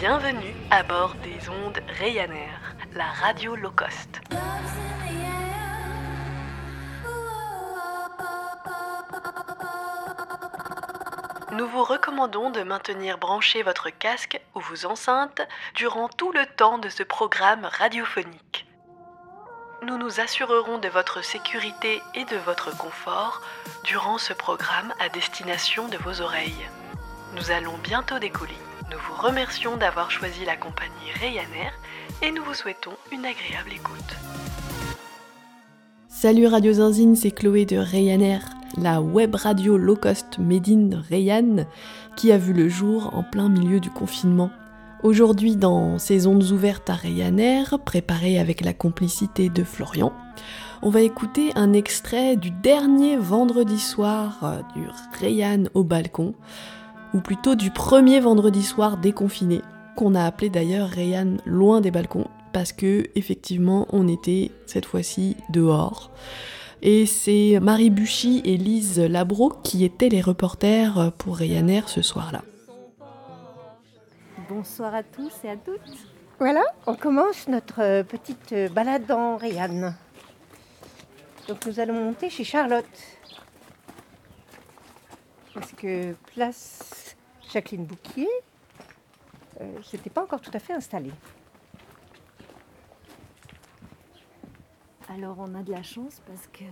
Bienvenue à bord des ondes Ryanair, la radio low cost. Nous vous recommandons de maintenir branché votre casque ou vos enceintes durant tout le temps de ce programme radiophonique. Nous nous assurerons de votre sécurité et de votre confort durant ce programme à destination de vos oreilles. Nous allons bientôt décoller. Nous vous remercions d'avoir choisi la compagnie Ryanair et nous vous souhaitons une agréable écoute. Salut Radio Zinzine, c'est Chloé de Ryanair, la web radio low cost made in Rayan qui a vu le jour en plein milieu du confinement. Aujourd'hui, dans ces ondes ouvertes à Ryanair, préparées avec la complicité de Florian, on va écouter un extrait du dernier vendredi soir euh, du Rayan au balcon, ou plutôt du premier vendredi soir déconfiné, qu'on a appelé d'ailleurs Rayan loin des balcons, parce que effectivement on était cette fois-ci dehors. Et c'est Marie Buchy et Lise Labro qui étaient les reporters pour Ryanair ce soir-là. Bonsoir à tous et à toutes. Voilà, on commence notre petite balade en Rayanne. Donc nous allons monter chez Charlotte. Parce que place Jacqueline Bouquier, euh, c'était pas encore tout à fait installé. Alors on a de la chance parce que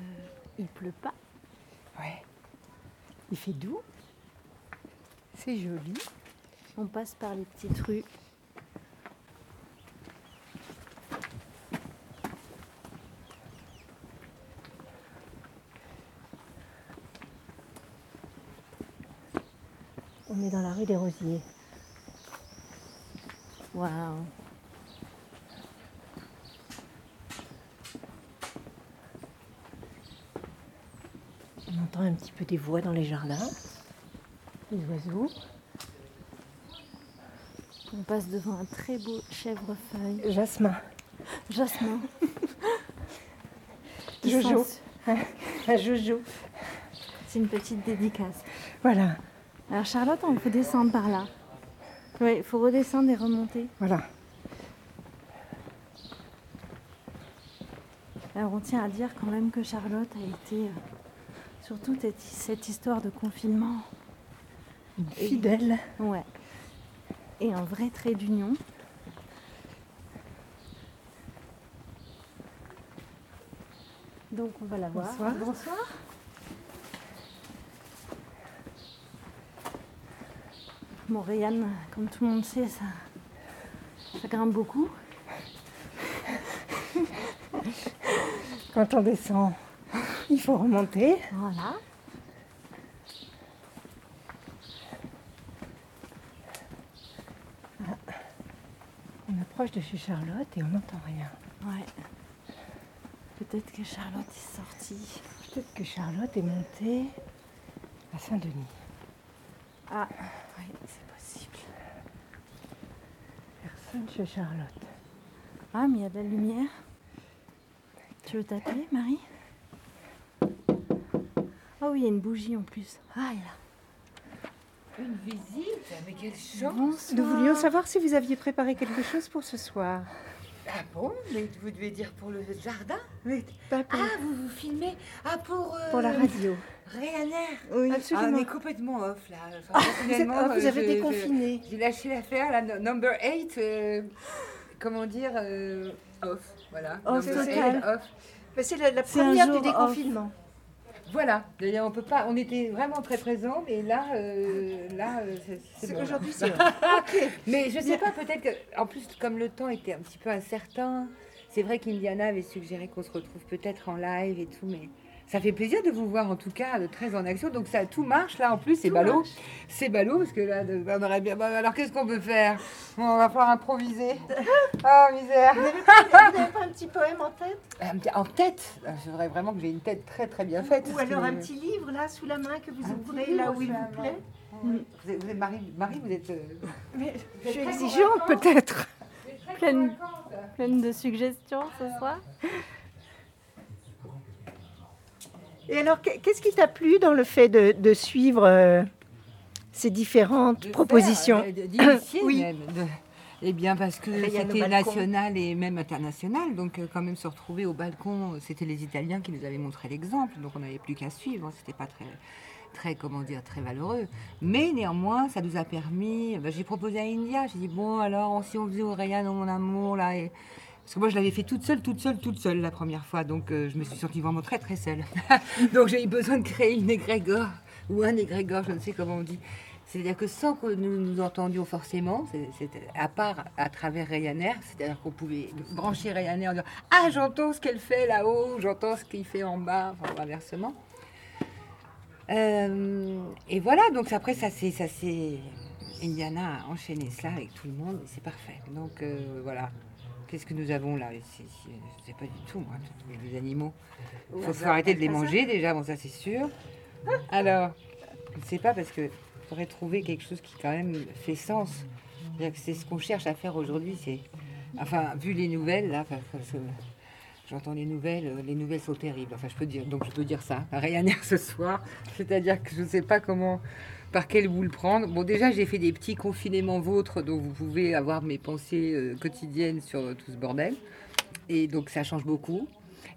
il pleut pas. Ouais. Il fait doux. C'est joli. On passe par les petites rues. Est dans la rue des Rosiers. Waouh. On entend un petit peu des voix dans les jardins. Les oiseaux. On passe devant un très beau chèvrefeuille. Jasmin. Jasmin. Jojo. Un Jojo. C'est une petite dédicace. Voilà. Alors Charlotte, il faut descendre par là. Oui, il faut redescendre et remonter. Voilà. Alors on tient à dire quand même que Charlotte a été, euh, sur toute cette- histoire de confinement, Une fidèle. ouais, et un vrai trait d'union. Donc on va la voir. Bonsoir. Bonsoir. Rayane, comme tout le monde sait, ça, ça grimpe beaucoup. Quand on descend, il faut remonter. Voilà. On approche de chez Charlotte et on n'entend rien. Ouais. Peut-être que Charlotte est sortie. Peut-être que Charlotte est montée à Saint-Denis. Ah, oui, c'est possible. Personne chez Charlotte. Ah, mais il y a de la lumière. Tu veux t'appeler, Marie? Ah oui, il y a une bougie en plus. Ah, il y a. Une visite? Mais quelle chance Bonsoir. Nous voulions savoir si vous aviez préparé quelque chose pour ce soir. Ah bon? Mais vous devez dire pour le jardin? Oui, pas pour, Ah, vous vous filmez Ah, pour... euh, pour la radio. Ryanair Oui, Ah, absolument. on est complètement off, là. Enfin, ah, vous euh, avez déconfiné. J'ai lâché l'affaire, la no- number 8, comment dire, euh, off, voilà. Off Number total. eight, off. Mais C'est la, la C'est un première jour du off. déconfinement. Voilà, D'ailleurs, on peut pas, on était vraiment très présents, mais là, euh, là, euh, c'est- c'est C'est- bon. Aujourd'hui, c'est Mais je sais pas, peut-être que, en plus, comme le temps était un petit peu incertain, c'est vrai qu'Indiana avait suggéré qu'on se retrouve peut-être en live et tout, mais ça fait plaisir de vous voir en tout cas euh, très en action. Donc ça, tout marche là en plus, c'est ballot. C'est ballot parce que là, on aurait bien. alors qu'est-ce qu'on peut faire? On va falloir improviser. Ah misère. Vous n'avez pas un petit poème en tête? Petit- En tête, Ah, c'est vrai vraiment que j'ai une tête très très bien faite. Ou alors que- un petit livre là sous la main que vous ouvrez là où il vous plaît Vous êtes, vous êtes Marie, Marie, vous êtes. euh, Mais je suis exigeante peut-être. Pleine, pleine de suggestions ce soir. Et alors, qu'est- qu'est-ce qui t'a plu dans le fait de, de suivre euh, ces différentes de propositions faire, euh, Oui. même, de- Eh bien, parce que c'était national et même international. Donc, euh, quand même, se retrouver au balcon, c'était les Italiens qui nous avaient montré l'exemple. Donc, on n'avait plus qu'à suivre. C'était pas très, très, comment dire, très valeureux. Mais néanmoins, ça nous a permis. ben, j'ai proposé à India. J'ai dit, bon, alors, si on faisait au Rayane, mon amour, là. Et... Parce que moi, je l'avais fait toute seule, toute seule, toute seule la première fois. Donc, euh, je me suis sentie vraiment très, très seule. donc, j'ai eu besoin de créer une égrégore ou un égrégore, je ne sais comment on dit. C'est-à-dire que sans que nous nous entendions forcément, à part à travers Ryanair, c'est-à-dire qu'on pouvait brancher Ryanair en disant Ah, j'entends ce qu'elle fait là-haut, j'entends ce qu'il fait en bas, enfin, inversement. Euh, et voilà, donc après, ça c'est. Indiana a enchaîné cela avec tout le monde, c'est parfait. Donc euh, voilà. Qu'est-ce que nous avons là Je sais pas du tout, moi, tous les animaux. Il faut, faut arrêter de les manger déjà, bon, ça c'est sûr. Alors, je ne sais pas parce que faudrait trouver quelque chose qui quand même fait sens. C'est ce qu'on cherche à faire aujourd'hui. C'est, enfin, vu les nouvelles là, parce que j'entends les nouvelles, euh, les nouvelles sont terribles. Enfin, je peux dire, donc je peux dire ça. Ryanair ce soir, c'est-à-dire que je ne sais pas comment, par quel bout le prendre. Bon, déjà j'ai fait des petits confinements vôtres, donc vous pouvez avoir mes pensées euh, quotidiennes sur euh, tout ce bordel. Et donc ça change beaucoup.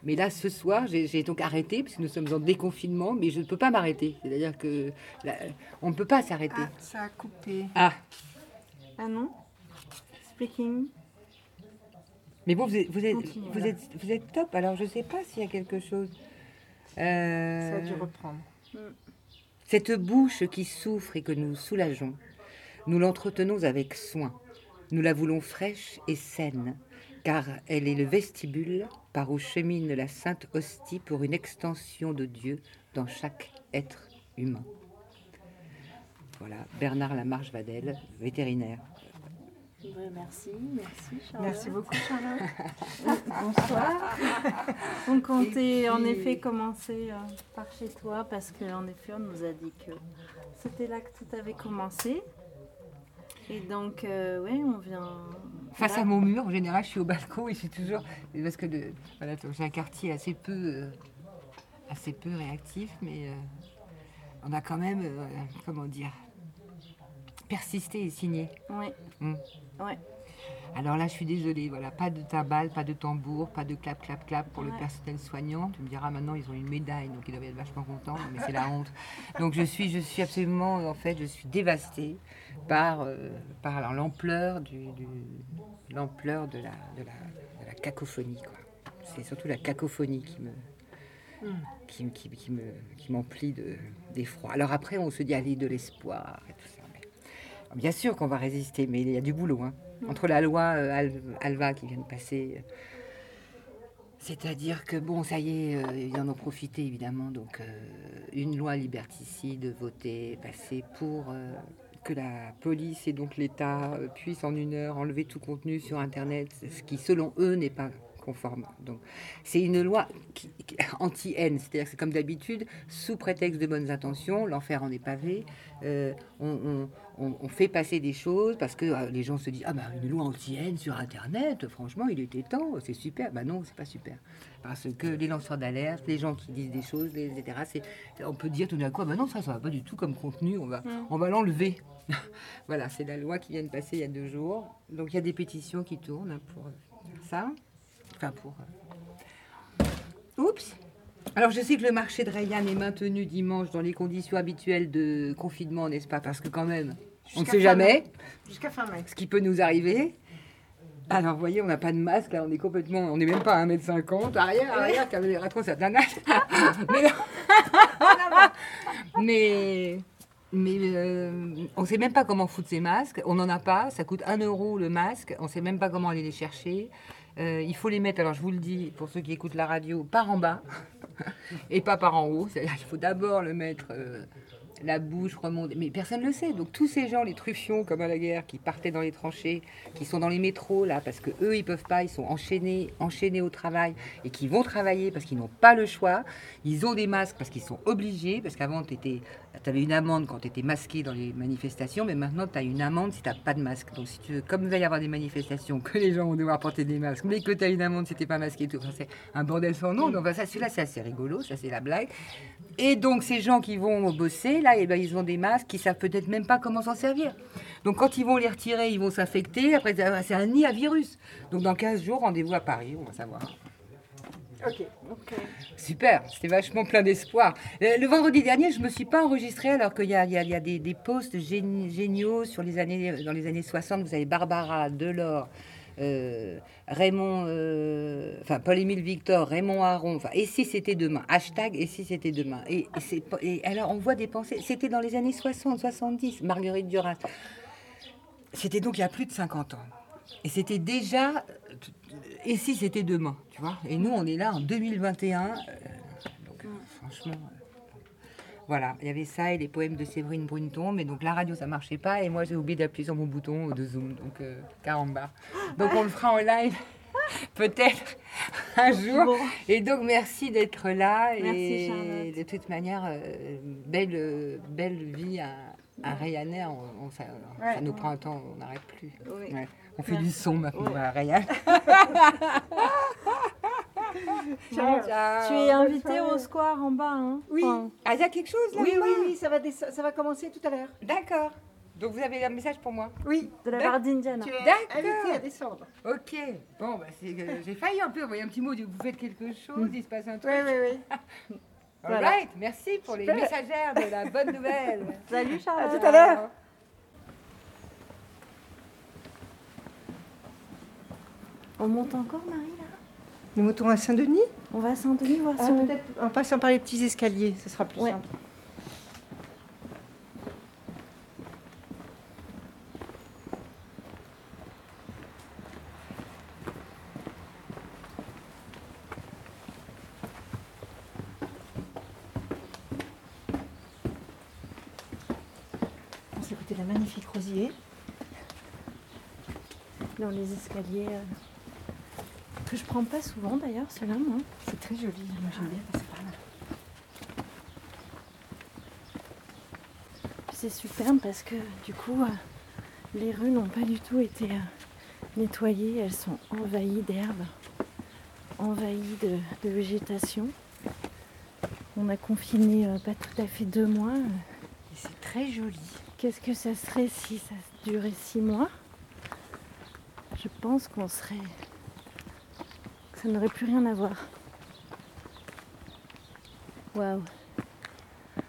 Mais là, ce soir, j'ai donc arrêté, parce que nous sommes en déconfinement, mais je ne peux pas m'arrêter. C'est-à-dire que là, on ne peut pas s'arrêter. Ah, ça a coupé. Ah, Ah non Speaking. mais bon, vous êtes, vous êtes, Continue, vous êtes, vous êtes top. Alors, je ne sais pas s'il y a quelque chose. Euh, Ça a dû reprendre. Cette bouche qui souffre et que nous soulageons, nous l'entretenons avec soin. Nous la voulons fraîche et saine, car elle est le vestibule par où chemine la sainte hostie pour une extension de Dieu dans chaque être humain. Voilà, Bernard Lamarche Vadel, vétérinaire. Merci, merci Charlotte. Merci beaucoup, Charlotte. Bonsoir. On comptait en effet commencer euh, par chez toi parce qu'en effet on nous a dit que c'était là que tout avait commencé. Et donc, euh, ouais, on vient. Face là. à mon mur, en général, je suis au balcon et je suis toujours. Parce que de- voilà, j'ai un quartier assez peu, euh, assez peu réactif, mais euh, on a quand même, euh, comment dire, persisté et signé. Ouais. Mm. Ouais. Alors là, je suis désolée, voilà, pas de timbales, pas de tambour, pas de clap, clap, clap pour le personnel soignant. Tu me diras maintenant, ils ont une médaille, donc ils doivent être vachement contents, mais c'est la honte. Donc je suis, je suis absolument, en fait, je suis dévastée par, euh, par l'ampleur du, du- l'ampleur de la, de la, de la cacophonie, quoi. C'est surtout la cacophonie qui me, qui, qui, qui me, qui m'emplit de, d'effroi. Alors après, on se dit, allez, de l'espoir et tout ça. Bien sûr qu'on va résister, mais il y a du boulot. hein. Entre la loi euh, Al- Alva qui vient de passer, euh, c'est-à-dire que, bon, ça y est, euh, ils en ont profité évidemment. Donc, euh, une loi liberticide votée, passée pour euh, que la police et donc l'État puissent en une heure enlever tout contenu sur Internet, ce qui, selon eux, n'est pas conforme. Donc, c'est une loi anti-haine, c'est-à-dire que c'est comme d'habitude, sous prétexte de bonnes intentions, l'enfer en est pavé, on, on- on- on fait passer des choses parce que euh, les gens se disent ah bah une loi anti-haine sur Internet, franchement il était temps, c'est super. Bah non, c'est pas super parce que les lanceurs d'alerte, les gens qui disent des choses, etc. On peut dire tout d'un coup ah bah non ça ça va pas du tout comme contenu, on va on va l'enlever. voilà, c'est la loi qui vient de passer il y a deux jours. Donc il y a des pétitions qui tournent hein, pour faire ça, enfin pour. euh, Oups. Alors je sais que le marché de Rayan est maintenu dimanche dans les conditions habituelles de confinement, n'est-ce pas? Parce que quand même, on ne sait jamais Jusqu'à fin mai. ce qui peut nous arriver. Alors vous voyez, on n'a pas de masque, là on est complètement, on n'est même pas à 1m50. Arrière, arrière, car les rétros ça âge. mais mais, mais euh, on ne sait même pas comment foutre ces masques. On n'en a pas, ça coûte 1 euro le masque. On ne sait même pas comment aller les chercher. Euh, il faut les mettre, alors je vous le dis, pour ceux qui écoutent la radio, par en bas et pas par en haut. C'est-à-dire qu'il faut d'abord le mettre euh, la bouche remonte. Mais personne ne le sait. Donc tous ces gens, les truffions comme à la guerre, qui partaient dans les tranchées, qui sont dans les métros là, parce que eux ils peuvent pas, ils sont enchaînés, enchaînés au travail et qui vont travailler parce qu'ils n'ont pas le choix. Ils ont des masques parce qu'ils sont obligés, parce qu'avant tu avais une amende quand tu étais masqué dans les manifestations, mais maintenant tu as une amende si tu n'as pas de masque. Donc si tu veux, comme il va y avoir des manifestations, que les gens vont devoir porter des masques, mais que tu as une amende si tu pas masqué, tout. Enfin, c'est un bordel sans nom. Donc ça, celui-là, c'est assez rigolo, ça c'est la blague. Et donc ces gens qui vont bosser, là, là, et ben, ils ont des masques qui savent peut-être même pas comment s'en servir. Donc quand ils vont les retirer, ils vont s'infecter. Après, c'est un nid à virus. Donc dans 15 jours, rendez-vous à Paris, on va savoir. Ok. Super, c'était vachement plein d'espoir. Euh, Le, vendredi dernier, je me suis pas enregistrée alors qu'il y a, il y a- il y a des, des posts géni- géniaux sur les années, dans les années 60. Vous avez Barbara, Delors, euh, Raymond, euh, enfin Paul-Émile Victor, Raymond Aron. Enfin, et si c'était demain? Hashtag et si c'était demain? Et, alors on voit des pensées. C'était dans les années 60, 70. Marguerite Duras. C'était donc il y a plus de 50 ans. Et c'était déjà. euh, Et si c'était demain, tu vois? Et nous, on est là en 2021. euh, donc, euh, franchement. Voilà, il y avait ça et les poèmes de Séverine Brunton, mais donc la radio ça marchait pas et moi j'ai oublié d'appuyer sur mon bouton de Zoom, donc euh, caramba. Donc on le fera en live peut-être un jour. Et donc merci d'être là Merci, et Charlotte. de toute manière euh, belle euh, belle vie à, à Ryanair, on, on- ça, nous prend un temps, on n'arrête plus. Oui. Ouais. On fait du son maintenant à Ryanair. Ciao. Tu es invité au square en bas, hein Oui. Enfin, Ah, il y a quelque chose là Oui, oui, oui, ça va, descendre- ça va commencer tout à l'heure. D'accord. Donc vous avez un message pour moi Oui. de la part d'Indiana. Tu es D'accord. invité à descendre. Ok. Bon, bah, j'ai failli un peu envoyer un petit mot, vous faites quelque chose, il se passe un Oui, truc. oui, oui. All Voilà. right, merci pour les messagères de la bonne nouvelle. Salut Charlotte. À tout à l'heure. On monte encore, Marie, là Nous montons à Saint-Denis On va à Saint-Denis voir Ah, si on... peut-être en passant par les petits escaliers, ce sera plus Ouais. simple. On s'est écouté la magnifique rosier. dans les escaliers. Que je prends pas souvent d'ailleurs, ceux-là, moi. C'est très joli, j'aime bien passer par là. Puis C'est superbe parce que du coup, euh, les rues n'ont pas du tout été euh, nettoyées. Elles sont envahies d'herbes, envahies de, de végétation. On a confiné euh, pas tout à fait deux mois. Et c'est très joli. Qu'est-ce que ça serait si ça durait six mois? Je pense qu'on serait. Ça n'aurait plus rien à voir. Waouh! Il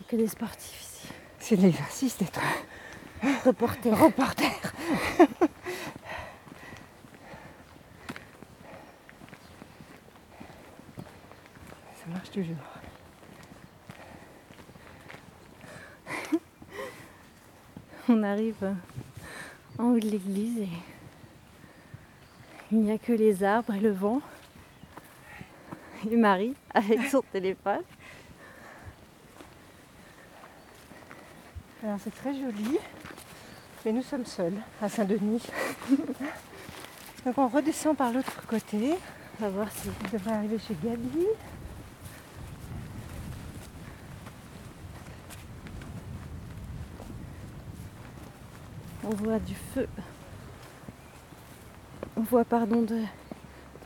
n'y a que des sportifs ici. C'est de l'exercice d'être Reporter. reporter. Ça marche toujours. On arrive en haut de l'église et il n'y a que les arbres et le vent. Et Marie avec son téléphone. Alors c'est très joli, mais nous sommes seuls à Saint-Denis. Donc on redescend par l'autre côté. On va voir si On devrait arriver chez Gabi. on voit du feu. On voit pardon de,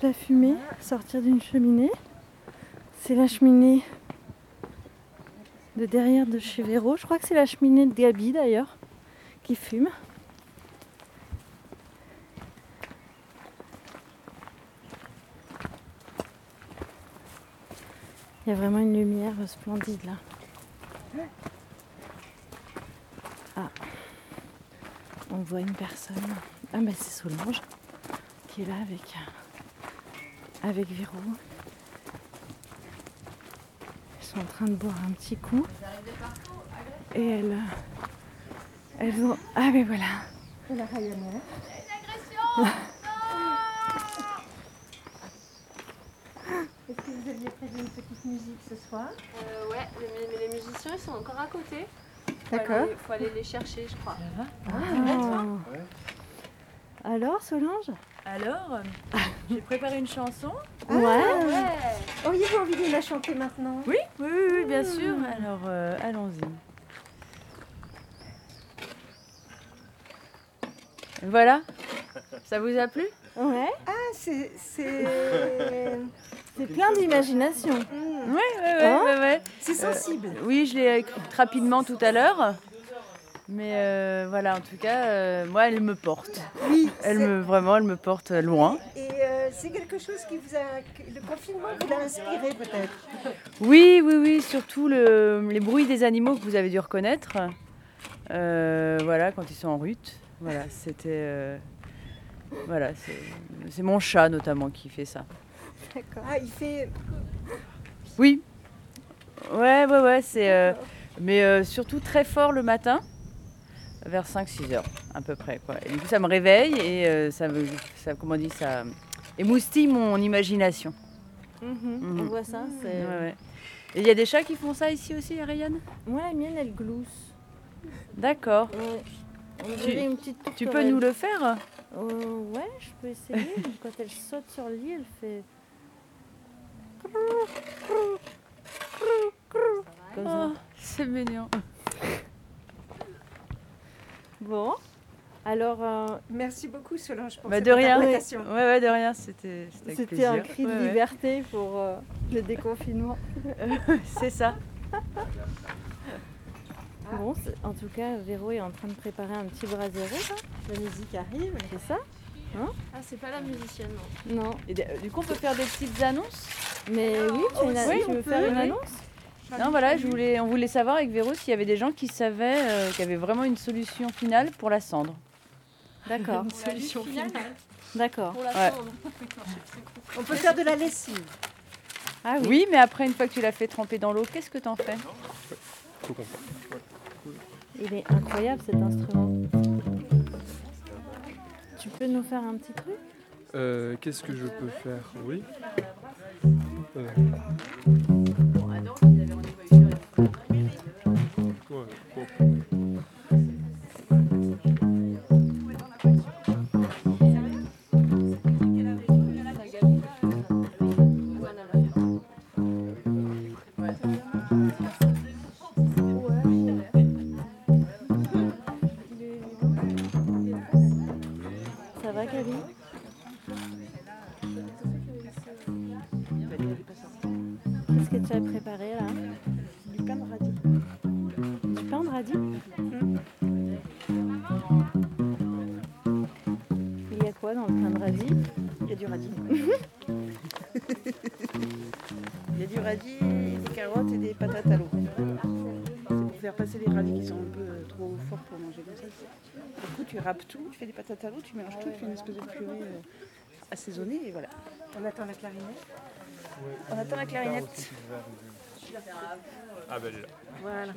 la fumée sortir d'une cheminée. C'est la cheminée de derrière de chez Véro. Je crois que c'est la cheminée de Gabi d'ailleurs qui fume. Il y a vraiment une lumière splendide là. Ah, on voit une personne. Ah bah c'est Solange qui est là avec avec Véro. Ils sont en train de boire un petit coup. Et elles, elles ont. Ah mais voilà. Et la Ryanair. Est-ce que vous aviez prévu une petite musique ce soir? Euh, ouais, les, les musiciens ils sont encore à côté. D'accord. Il faut aller les chercher, je crois. Ah. Alors Solange? Alors, euh, j'ai préparé une chanson. Ouais. Auriez-vous envie de la chanter maintenant? Oui, oui, oui, oui, bien sûr. Alors, euh, allons-y. Voilà. Ça vous a plu? Ouais. Ah, c'est. C'est C'est plein d'imagination. Oui, oui, oui, Hein? oui, oui. C'est sensible. Oui, je l'ai écrite rapidement tout à l'heure. Mais euh, voilà, en tout cas, euh, moi, elle me porte. Oui. Elle me, vraiment, elle me porte loin. Et euh, c'est quelque chose qui vous a. Le confinement vous l'a inspiré peut-être? Oui, oui, oui, surtout le- les bruits des animaux que vous avez dû reconnaître. Voilà, quand ils sont en rut. Voilà, c'était. voilà, c'est mon chat notamment qui fait ça. Ah, il fait. Oui. Ouais, ouais, ouais, c'est. mais surtout très fort le matin, vers 5-6 heures à peu près. Quoi. Et du coup, ça me réveille et euh, ça me. Ça, comment on dit Ça émoustille mon imagination. Mhm, On voit ça. Ouais, ouais. Et il y a des chats qui font ça ici aussi, Ariane? Moi, la mienne, elle glousse. D'accord. Ouais. Tu- dirait une petite Tu peux nous le faire? Euh, ouais, je peux essayer. Quand elle saute sur le lit, elle fait. Comme ça. Oh, C'est mignon. Bon. Alors, euh, Merci beaucoup Solange pour Bah, cette de rien. Ouais, ouais, de rien. C'était c'était un cri de Ouais, ouais. liberté pour euh, le déconfinement. C'est ça. Bon, c'est- en tout cas, Véro est en train de préparer un petit brasero. là. La musique arrive, c'est ça Ah, c'est pas la musicienne, non. Non. Et du coup, on peut faire des petites annonces? Mais oui, une- Oui, tu veux peut, faire une oui. annonce? Non, voilà, je voulais, on voulait savoir avec Véro s'il y avait des gens qui savaient euh, qu'il y avait vraiment une solution finale pour la cendre. D'accord. Solution finale D'accord. pour la Ouais. cendre. On peut faire de la lessive. Ah oui. Oui, mais après, une fois que tu l'as fait tremper dans l'eau, qu'est-ce que t'en fais? Il est incroyable cet instrument. Tu peux nous faire un petit truc? Euh, Qu'est-ce que je peux faire? Oui. Euh. Tu râpes tout, tu fais des patates à l'eau, tu mélanges tout, tu fais une espèce de purée euh, assaisonnée et voilà. On attend la clarinette. On attend la clarinette. Ah, bah, elle est là. Voilà.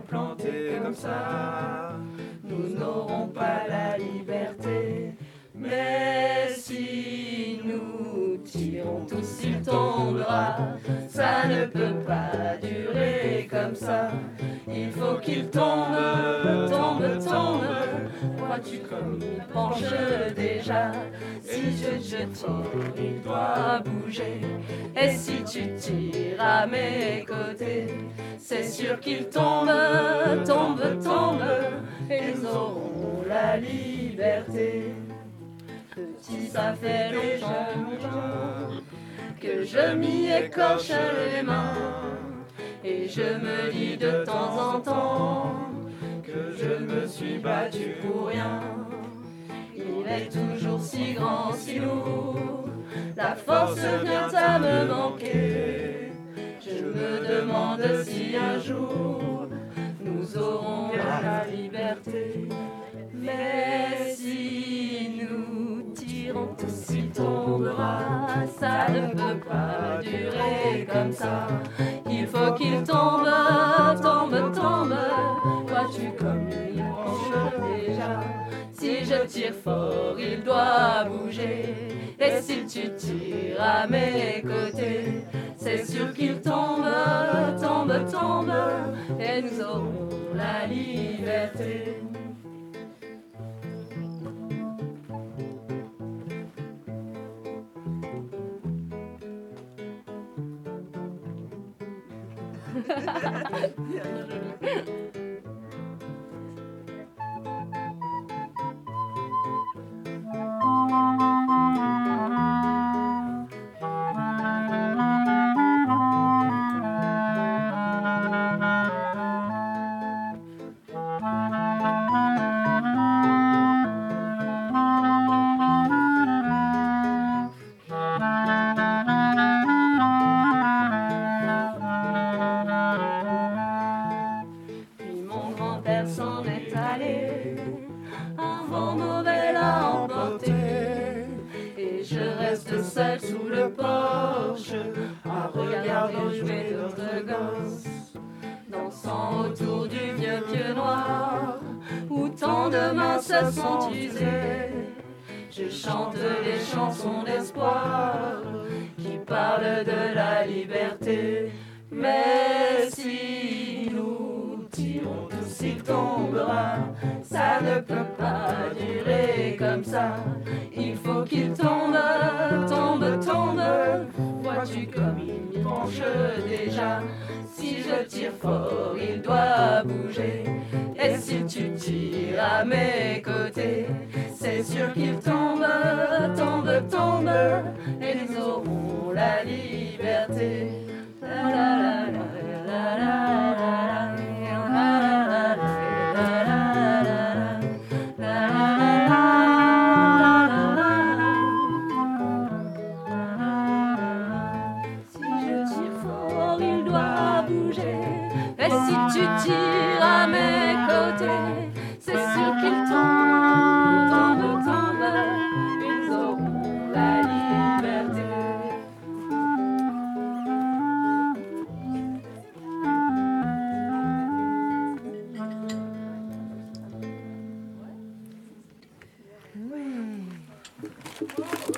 Planté comme ça, nous n'aurons pas la liberté. Mais si nous tirons tous, il tombera. Ça ne peut pas durer comme ça. Il faut qu'il tombe, tombe, tombe. Vois-tu comme il penche déjà? Si je, je tire, il doit bouger. Et si tu tires à mes côtés, c'est sûr qu'il tombe, tombe, tombe. Et nous la liberté. Petit, ça fait longtemps que je m'y écorche les mains. Et je me dis de temps en temps que je me suis battu pour rien. Il est toujours si grand, si lourd. La force vient à me manquer. Je me demande si un jour nous aurons la liberté. Mais si s'il tombera. Ça ne peut pas durer comme ça. Il faut qu'il tombe, tombe, tombe. Vois-tu comme il penche déjà? Si je tire fort, il doit bouger. Et si tu tires à mes côtés, c'est sûr qu'il tombe, tombe, tombe. Et nous aurons la liberté. good. Whoa.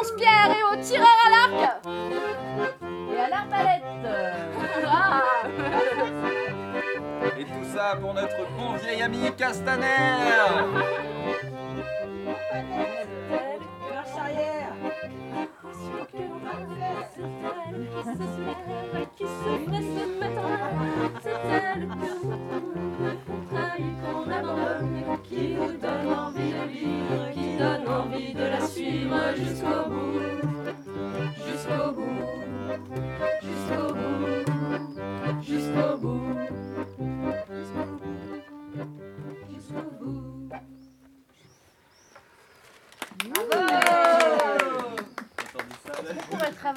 Lance-pierres et aux tireurs à l'arc. Et à l'arbalète. Ah. Et tout ça pour notre bon vieil ami Castaner. Qui souffrait ce matin, c'est elle que vous trahit, qu'on abandonne, qui vous donne envie de vivre, qui donne envie de la suivre jusqu'au bout, jusqu'au bout,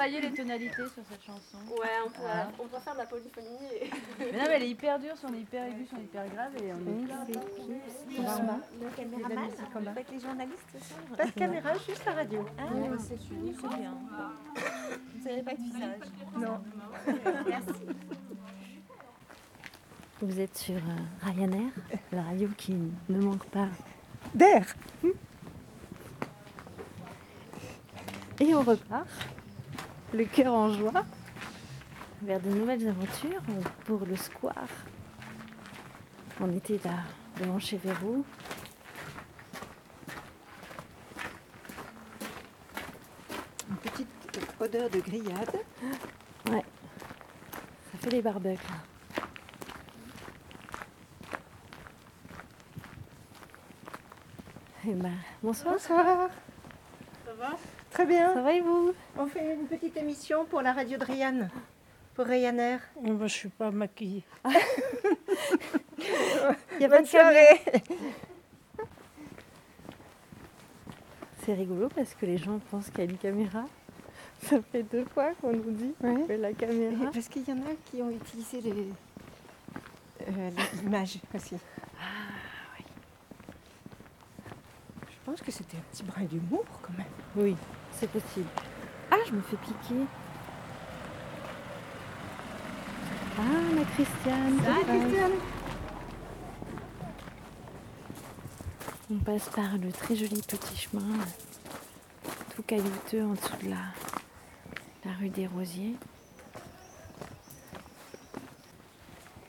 travailler les tonalités sur cette chanson. Ouais, on pourrait, Ah. on pourrait faire de la polyphonie. Et... Mais non, mais elle est hyper dure, si on est hyper aigu, si on est hyper grave et on est plein. Le caméraman Avec les journalistes, c'est ça Pas de caméra, juste la radio. Ah, c'est c'est bien. Vous n'avez pas de visage Non. Merci. Vous êtes sur euh, Ryanair, la radio qui ne manque pas. D'air Et on repart, le cœur en joie, vers de nouvelles aventures pour le square. On était là, devant chez Verrou. Une petite odeur de grillade. Ouais, ça fait les barbecues. là. Eh ben, bonsoir. Bonsoir. Ça va? Très bien. Ça va et vous? On fait une petite émission pour la radio de Ryan, pour Ryanair. Moi, je suis pas maquillée. Il y a pas Bonne de caméra. soirée. C'est rigolo parce que les gens pensent qu'il y a une caméra. Ça fait deux fois qu'on nous dit Ouais. que la caméra. Parce qu'il y en a qui ont utilisé les- euh, l'image aussi. Ah, Je pense que c'était un petit brin d'humour quand même. Oui, c'est possible. Ah, je me fais piquer. Ah, la Christiane. qui passe. On passe par le très joli petit chemin, tout caillouteux en dessous de la, la rue des Rosiers.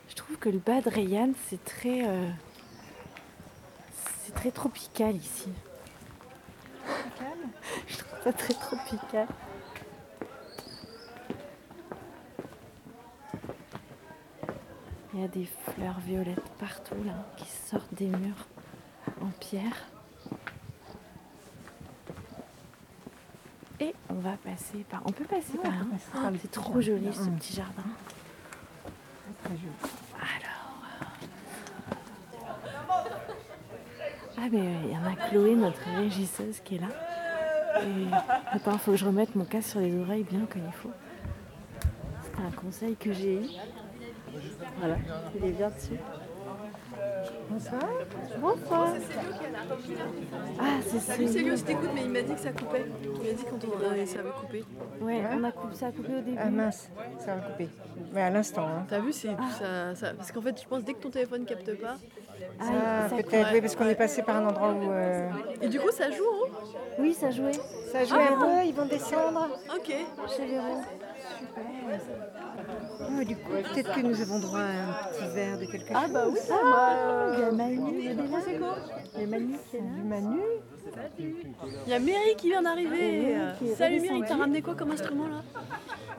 Je trouve que le bas de Rayanne, c'est très, euh, c'est très tropical ici. Très tropical. Il y a des fleurs violettes partout là qui sortent des murs en pierre. Et on va passer par. On peut passer par le C'est trop joli ce Mm. petit jardin. Très joli. Alors. Ah mais il y en a Chloé, notre régisseuse, qui est là. Et... Attends, faut que je remette mon casque sur les oreilles bien comme il faut. C'est un conseil que j'ai eu. Voilà, il est bien dessus. Bonsoir. Bonsoir. Ah, c'est Salut, ça. c'est lui aussi t'écoute, mais il m'a dit que ça coupait. Il m'a dit quand on euh, ça avait coupé. Ouais, on a coupé, ça a coupé au début. Ah mince, ça va couper. Mais à l'instant. Hein. T'as vu, c'est ça, ça- Parce qu'en fait, je pense dès que ton téléphone capte pas. Ah, Ah, peut-être, oui, parce qu'on est passé par un endroit où. euh, Et du coup, ça joue, hein Oui, ça jouait. Ça joue un peu, ils vont descendre. Ok. Chez Véro. Ah, du coup, peut-être que nous avons droit à un petit verre de quelque chose. Ah bah oui, ça, moi, il y a Manu, elle est là. Il y a Manu qui est là. Manu. Il y a Mary qui vient d'arriver. Salut. Mary, t'as ramené quoi comme instrument là?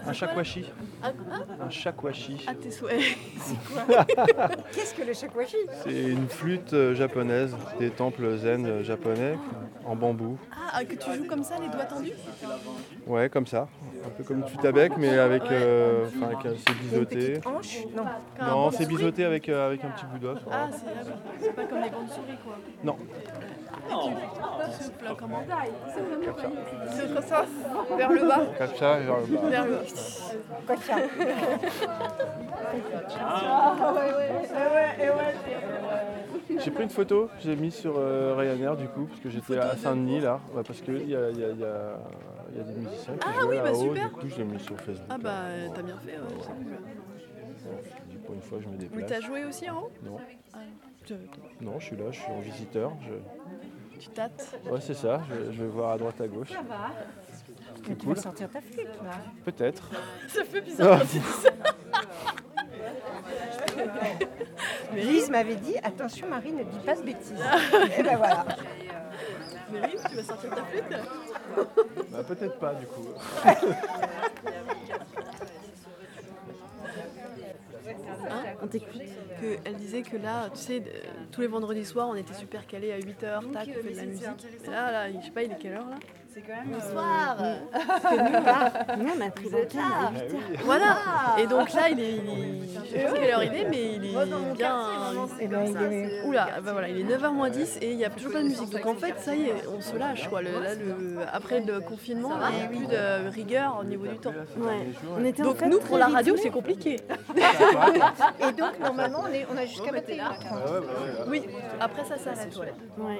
Un shakuhachi. Ah, ah, Un shakuhachi. à tes souhaits. Qu'est-ce que le shakuhachi C'est une flûte euh, japonaise, des temples zen euh, japonais, en bambou. Ah, que tu joues comme ça, les doigts tendus? Ouais, comme ça. Un peu comme une flûte à bec, mais avec. euh, Enfin, avec, euh, c'est biseauté. hanche? Non. Comme Non, c'est biseauté avec, euh, avec un petit bout d'os. Ah, c'est ah pas comme les bandes souris quoi. Non. Et tu, tu comment? C'est comme ça, vers le bas. Comme ça, genre, bah, Vers le bas. Gotcha. J'ai pris une photo, j'ai mis sur euh, Ryanair du coup, parce que j'étais à Saint-Denis là, Ouais, parce qu'il y a, il y, a, il y, a, il y a des musiciens qui Ah jouaient oui, bah, là-haut, super. du coup je l'ai mis sur Facebook. Ah bah euh, t'as bien fait, ouais, c'est cool. Je dis, pour une fois je me Oui, déplace. t'as joué aussi en haut Non, Ah, tu, non, je suis là, je suis en visiteur. Je... tu tâtes. Ouais, c'est ça, je, je vais voir à droite à gauche. Mais tu vas sortir ta flûte là. Peut-être. Ça fait bizarre quand tu dis ça. Lise m'avait dit attention Marie, ne dis pas de bêtises. Et ben voilà. Mais oui, tu vas sortir ta flûte Bah, peut-être pas du coup. Hein On t'écoute que Elle disait que là, tu sais, euh, tous les vendredis soirs, on était super calés à 8h, tac, on fait de la musique. Mais là, là, je sais pas, il est quelle heure là? C'est quand même. Bonsoir Nous, on a pris l'antenne à 8 heures. Voilà Et donc là, il est. Il est- je sais pas quelle heure il est, mais il est bien. Et ben, il est- Oula, bah voilà, il est 9h moins 10 et il n'y a toujours pas de musique. Donc en fait, ça y est, on se lâche quoi. Le, là, le, après le confinement, il n'y a plus de rigueur au niveau du temps. Ouais. On était en Donc fait nous, pour la radio, c'est compliqué. Et donc normalement on, est, on a jusqu'à 21h30. Oui, après ça s'arrête. Ouais.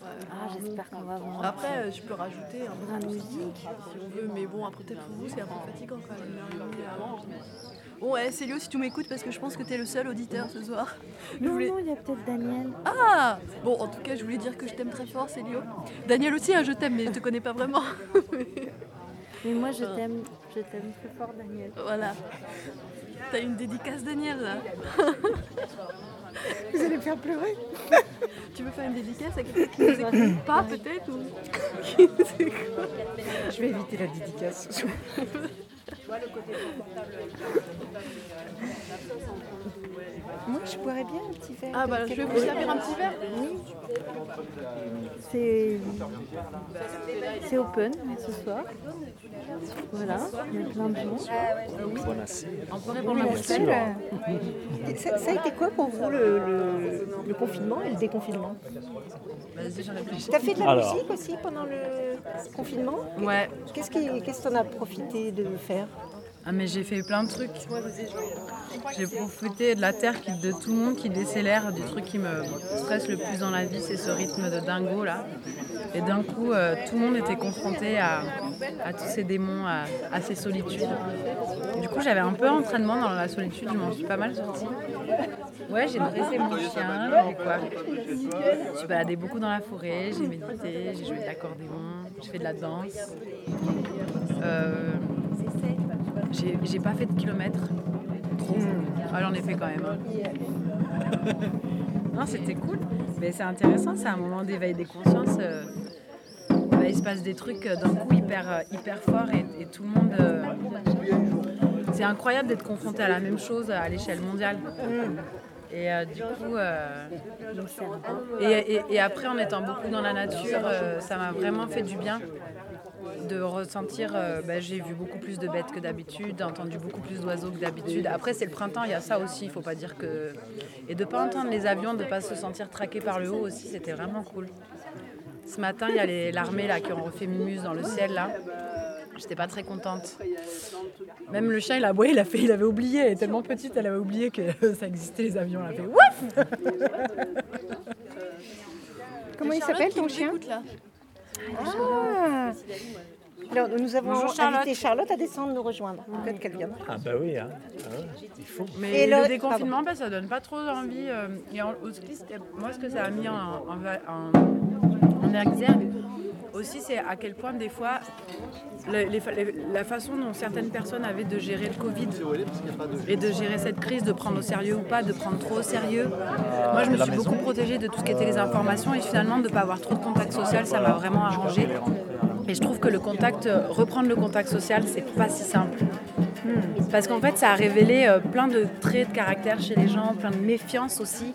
Ouais. Ah, j'espère qu'on va avoir Après, euh, je peux rajouter un peu de musique. si on veut, mais bon, après peut-être pour vous, c'est un peu fatigant quand même. Bon, ouais, Célio, si tu m'écoutes, parce que je pense que t'es le seul auditeur ce soir. Je Non, voulais- non, il y a peut-être Daniel. Ah Bon, en tout cas, je voulais dire que je t'aime très fort, Célio. Daniel aussi, hein, je t'aime, mais je te connais pas vraiment. Mais moi, je t'aime. Je t'aime très fort, Daniel. voilà. T'as une dédicace, Daniel, là. Vous allez me faire pleurer. Tu veux faire une dédicace à quelqu'un qui nous écoute pas, peut-être ou... Je vais éviter la dédicace. Moi je boirais bien un petit verre. Ah bah, je vais vous servir un petit verre. C'est. C'est open ce soir. Voilà, il y a plein de gens. Oui, la salle, euh, ça, ça a été quoi pour vous le, le- le confinement et le déconfinement? T'as fait de la Alors. musique aussi pendant le confinement? Ouais, qu'est-ce que t'en as profité de faire? Ah, mais j'ai fait plein de trucs. J'ai profité de la terre, de tout le monde qui décélère, du truc qui me stresse le plus dans la vie, c'est ce rythme de dingo là. Et d'un coup, euh, tout le monde était confronté à, tous ces démons, à, ces solitudes. Du coup, j'avais un peu entraînement dans la solitude, je m'en suis pas mal sortie. Ouais, j'ai dressé mon chien, j'ai. Je suis baladée beaucoup dans la forêt, j'ai médité, j'ai joué de l'accordéon, j'ai fait de la danse. Euh, j'ai pas fait de kilomètres. Trop. Ah, j'en ai fait quand même. non, c'était cool. Mais c'est intéressant, c'est un moment d'éveil des consciences. euh, bah, il se passe des trucs euh, d'un coup hyper, euh, hyper forts et, et tout le monde. euh, c'est incroyable d'être confronté à la même chose à l'échelle mondiale. Et euh, du coup. euh, et, et- et après, en étant beaucoup dans la nature, euh, ça m'a vraiment fait du bien de ressentir. euh, bah, j'ai vu beaucoup plus de bêtes que d'habitude, entendu beaucoup plus d'oiseaux que d'habitude. Après, c'est le printemps, il y a ça aussi, il faut pas dire que. Et de pas entendre les avions, de pas se sentir traqué par le haut aussi, c'était vraiment cool. Ce matin, il y a les- l'armée là qui ont refait Mimuse dans le ciel là. J'étais pas très contente. Même le chien, il a aboyé, il a fait, il avait oublié, elle est tellement petite, elle avait oublié que ça existait les avions. Elle a fait ouf Comment il s'appelle ton chien? écoute, là. Ah Alors, nous avons Bonjour, Charlotte. invité Charlotte à descendre nous rejoindre. Peut-être qu'elle viendra. Ah bah oui, hein. Ah ouais, il faut. Mais Et le, le- déconfinement, bah, ça donne pas trop envie. euh, et en- moi, ce que ça a mis en, en, va- en- en exergue, aussi, c'est à quel point des fois, les les- la façon dont certaines personnes avaient de gérer le Covid et de gérer cette crise, de prendre au sérieux ou pas, de prendre trop au sérieux. Moi, je me suis maison. beaucoup protégée de tout ce qui était les informations et finalement de ne pas avoir trop de contact social, ça m'a vraiment arrangé. Et je trouve que le contact, euh, reprendre le contact social, c'est pas si simple. Parce qu'en fait, ça a révélé euh, plein de traits de caractère chez les gens, plein de méfiance aussi,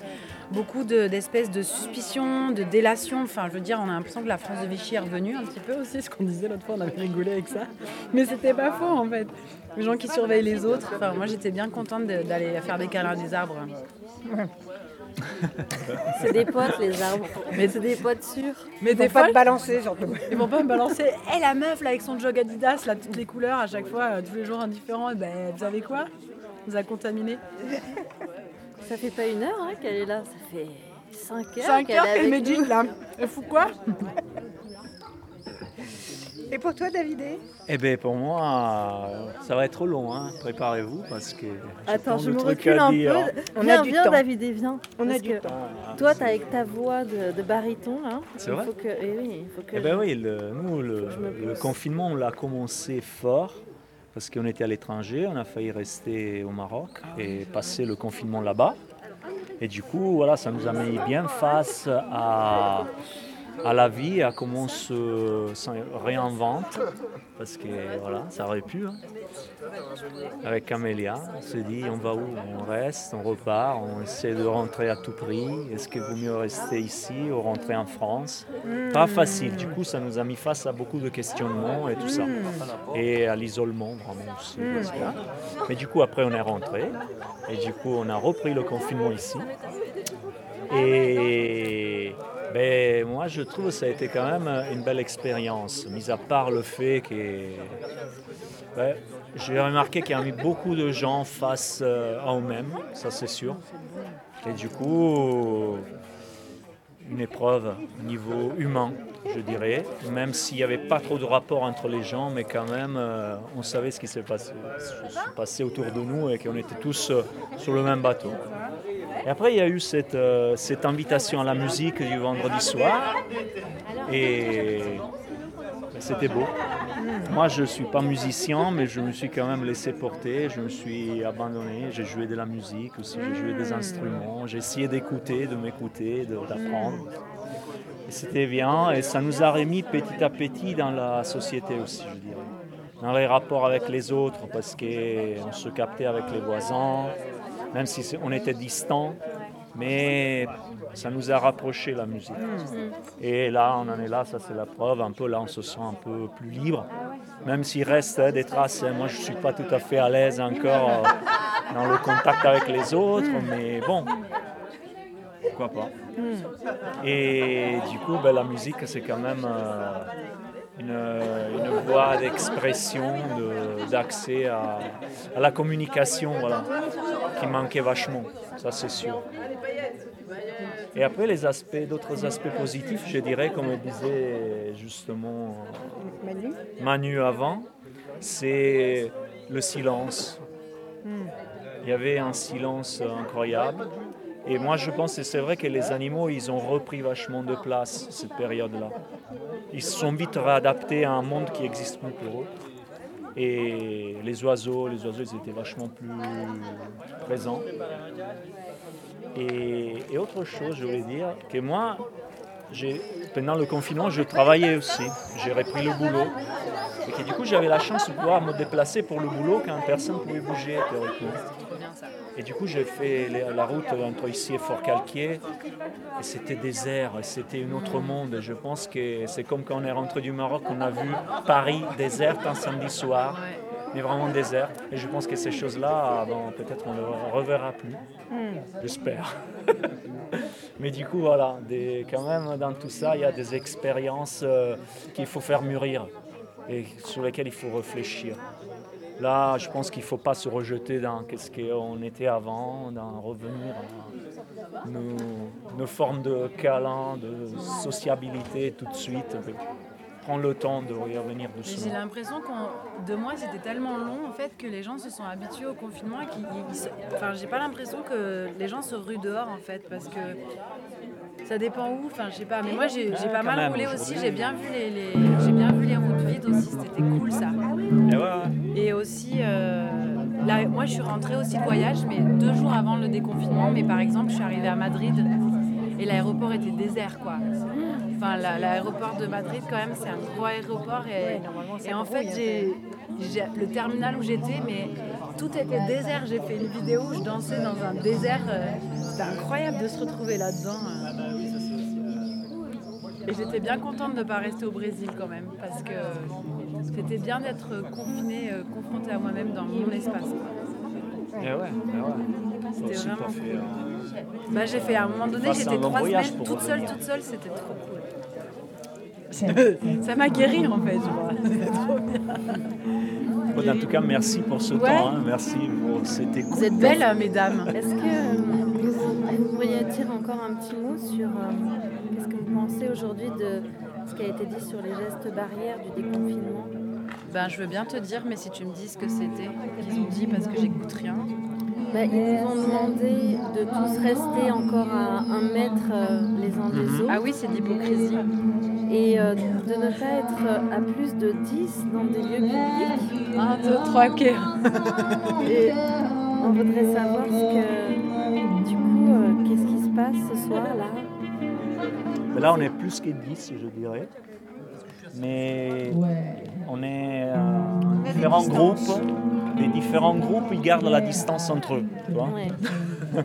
beaucoup de- d'espèces de, suspicions, de délation. Enfin, je veux dire, on a l'impression que la France de Vichy est revenue un petit peu aussi, ce qu'on disait l'autre fois, on avait rigolé avec ça. Mais c'était pas faux en fait. Les gens qui surveillent les autres. Enfin, moi, j'étais bien contente de- d'aller faire des câlins des arbres. C'est des potes, les arbres. Mais c'est des potes sûrs. Mais Ils des vont pas te balancer, surtout. Ils vont pas me balancer. Hé la meuf là avec son jog Adidas, là toutes les couleurs à chaque fois, euh, tous les jours indifférents. Et ben vous savez quoi? On nous a contaminés. Ça fait pas une heure hein, qu'elle est là, ça fait 5 heures. 5 qu'elle heures est qu'elle médite nous. là. Elle fout quoi? Et pour toi, Davidé Eh bien, pour moi, ça va être long. Hein. Préparez-vous parce que. Attends, je me recule un dire. peu. On a viens, du viens temps. David, viens. On a du temps. Toi, t'as avec ta voix de, de baryton, là. C'est il vrai faut que, eh oui, il faut que Eh ben oui, le- nous, le, le confinement, on l'a commencé fort parce qu'on était à l'étranger, on a failli rester au Maroc et passer le confinement là-bas. Et du coup, voilà, ça nous a mis bien face à, à la vie, à comment on se, se réinvente. Parce que voilà, ça aurait pu. hein. Avec Camélia, on s'est dit on va où? On reste, on repart, on essaie de rentrer à tout prix. Est-ce qu'il vaut mieux rester ici ou rentrer en France? Pas facile. Du coup, ça nous a mis face à beaucoup de questionnements et tout ça. Et à l'isolement vraiment aussi. Mais du coup, après, on est rentré. Et du coup, on a repris le confinement ici. Et ben, moi, je trouve que ça a été quand même une belle expérience, mis à part le fait que j'ai remarqué qu'il y a eu beaucoup de gens face euh, à eux-mêmes, ça c'est sûr. Et du coup, une épreuve au niveau humain, je dirais, même s'il n'y avait pas trop de rapport entre les gens, mais quand même, euh, on savait ce qui s'est passé, autour de nous et qu'on était tous euh, sur le même bateau. Et après, il y a eu cette, euh, cette invitation à la musique du vendredi soir. Et c'était beau. Moi, je ne suis pas musicien, mais je me suis quand même laissé porter. Je me suis abandonné. J'ai joué de la musique aussi. J'ai joué des instruments. J'ai essayé d'écouter, de m'écouter, d'apprendre. C'était bien. Et ça nous a remis petit à petit dans la société aussi, je dirais. Dans les rapports avec les autres, parce qu'on se captait avec les voisins, même si on était distants. Mais ça nous a rapprochés la musique. Et là, on en est là, ça c'est la preuve. Un peu là, on se sent un peu plus libre. Même s'il reste hein, des traces, hein, moi je ne suis pas tout à fait à l'aise encore euh, dans le contact avec les autres, mais bon, pourquoi pas. Et du coup, ben, la musique, c'est quand même euh, une, une voie d'expression, de- d'accès à, à la communication, voilà, qui manquait vachement, ça c'est sûr. Et après, les aspects, d'autres aspects positifs, je dirais, comme disait justement Manu Manu avant, c'est le silence. Il y avait un silence incroyable. Et moi, je pense que c'est vrai que les animaux, ils ont repris vachement de place cette période-là. Ils se sont vite réadaptés à un monde qui n'existe plus pour eux. Et les oiseaux, les oiseaux, ils étaient vachement plus présents. Et, autre chose, je voulais dire que moi, pendant le confinement, je travaillais aussi. J'ai repris le boulot. Et que du coup, j'avais la chance de pouvoir me déplacer pour le boulot quand personne ne pouvait bouger théoriquement. Et du coup, j'ai fait la route entre ici et Fort-Calquier. Et c'était désert, c'était un autre monde. Je pense que c'est comme quand on est rentré du Maroc, on a vu Paris déserte un samedi soir. Mais vraiment désert. Et je pense que ces choses-là, bon, peut-être on ne le reverra plus. J'espère. Mais du coup, voilà, des, quand même, dans tout ça, il y a des expériences euh, qu'il faut faire mûrir et sur lesquelles il faut réfléchir. Là, je pense qu'il ne faut pas se rejeter dans ce qu'on était avant, dans revenir à nos, nos formes de câlin, de sociabilité tout de suite. Prendre le temps de revenir Mais J'ai doucement. l'impression que deux mois c'était tellement long en fait que les gens se sont habitués au confinement et enfin j'ai pas l'impression que les gens se ruent dehors en fait parce que Ça dépend où, enfin je sais pas. Mais moi j'ai Ah, pas mal même, roulé aussi. J'ai bien vu les, les- j'ai bien vu les routes vides aussi. C'était cool ça. Et ouais, ouais. Et aussi, euh, là, moi je suis rentrée aussi de voyage, mais deux jours avant le déconfinement. Mais par exemple, je suis arrivée à Madrid et l'aéroport était désert quoi. Enfin, la- l'aéroport de Madrid quand même, c'est un gros aéroport et, et en fait j'ai le terminal où j'étais, mais tout était désert. J'ai fait une vidéo où je dansais dans un désert. euh, C'était incroyable de se retrouver là-dedans. euh. Et j'étais bien contente de ne pas rester au Brésil quand même, parce que c'était bien d'être confinée, euh, confrontée à moi-même dans mon espace. quoi. Et ouais, et ouais. C'était vraiment t'as fait, cool. euh, Bah, j'ai fait à un moment donné, j'étais trois semaines toute seule, toute seule, c'était trop cool. Ça m'a guéri en fait. C'était trop bien. Bon, en tout cas, merci pour ce Ouais. temps. hein. Merci pour cette écoute. Vous êtes belles, mesdames. Est-ce que euh, vous pourriez dire encore un petit mot sur euh, qu'est-ce que vous pensez aujourd'hui de ce qui a été dit sur les gestes barrières du déconfinement Ben, je veux bien te dire, mais si tu me dis ce que c'était, qu'ils ont dit, parce que j'écoute rien. Bah, Ils nous ont demandé de tous rester encore à un mètre euh, les uns des Mhm. autres. Ah oui, c'est de l'hypocrisie. Et euh, de ne pas être à plus de 10 dans des lieux publics. 1, 2, 3, ok. Et on voudrait savoir ce que, du coup, euh, qu'est-ce qui se passe ce soir là Mais Là, on est plus que 10, je dirais. Mais on est euh, différents groupes. Les différents groupes, ils gardent la distance entre eux. tu vois.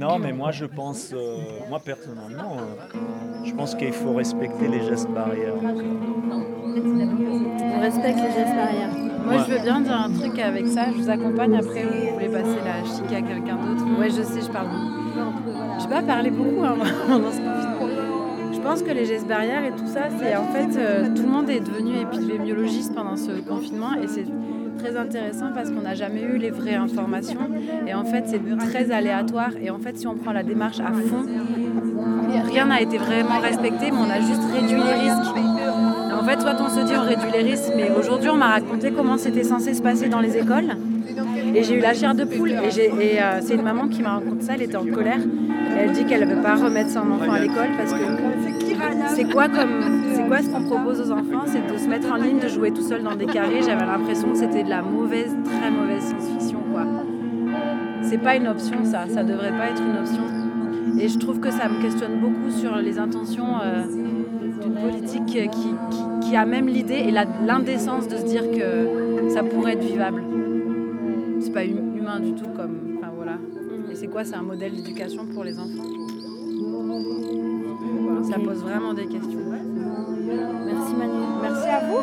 non, mais moi, je pense, euh, moi personnellement, euh, je pense qu'il faut respecter les gestes barrières. On respecte les gestes barrières. Moi, je veux bien dire un truc avec ça. Je vous accompagne après ou vous voulez passer la chic à quelqu'un d'autre. Ouais, je sais, je parle beaucoup. Je vais pas parler beaucoup hein, pendant ce pense que les gestes barrières et tout ça, c'est en fait, euh, tout le monde est devenu épidémiologiste pendant ce confinement et c'est très intéressant parce qu'on n'a jamais eu les vraies informations et en fait, c'est très aléatoire et en fait, si on prend la démarche à fond, rien n'a été vraiment respecté, mais on a juste réduit les risques. En fait, soit on se dit on réduit les risques, mais aujourd'hui, on m'a raconté comment c'était censé se passer dans les écoles. Et j'ai eu la chair de poule. Et, euh, c'est une maman qui m'a raconté ça, elle était en colère. Elle dit qu'elle ne veut pas remettre son enfant à l'école parce que c'est quoi, comme, c'est quoi ce qu'on propose aux enfants? C'est de se mettre en ligne, de jouer tout seul dans des carrés. J'avais l'impression que c'était de la mauvaise, très mauvaise science-fiction. C'est pas une option ça, ça devrait pas être une option. Et je trouve que ça me questionne beaucoup sur les intentions euh, d'une politique qui, a même l'idée et l'indécence de se dire que ça pourrait être vivable. C'est pas hum- humain du tout comme. Enfin voilà. Et c'est quoi C'est un modèle d'éducation pour les enfants? Ça pose vraiment des questions. Merci Manu. Merci à vous.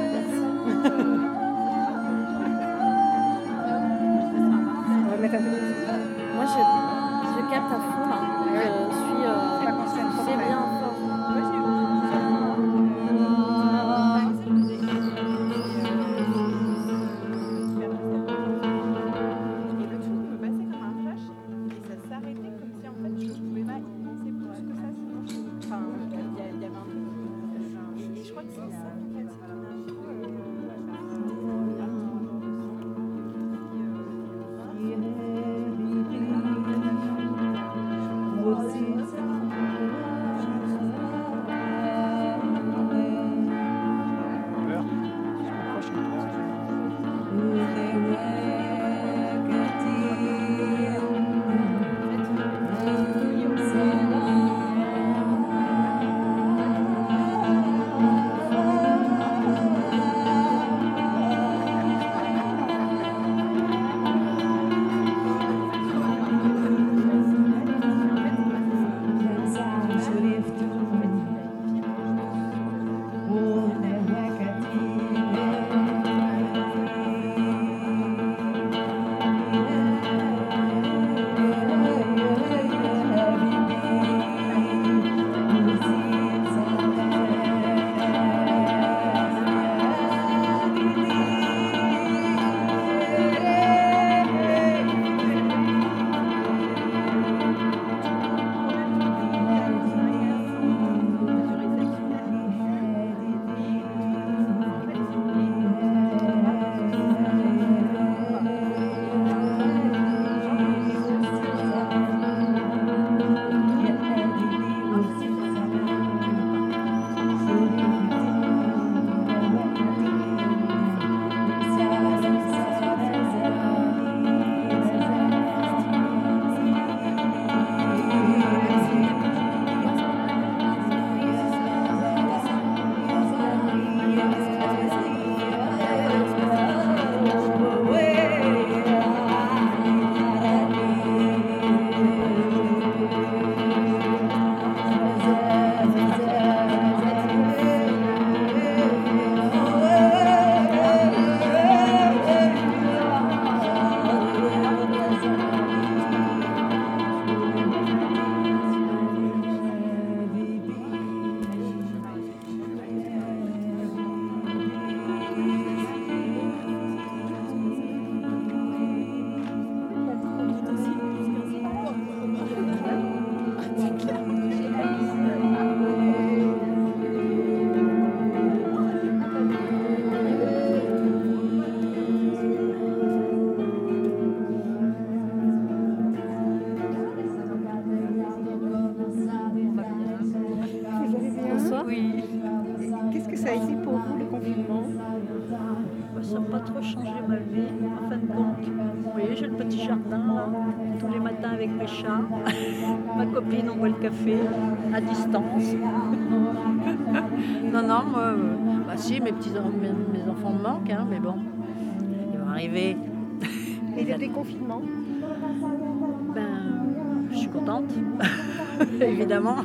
Évidemment.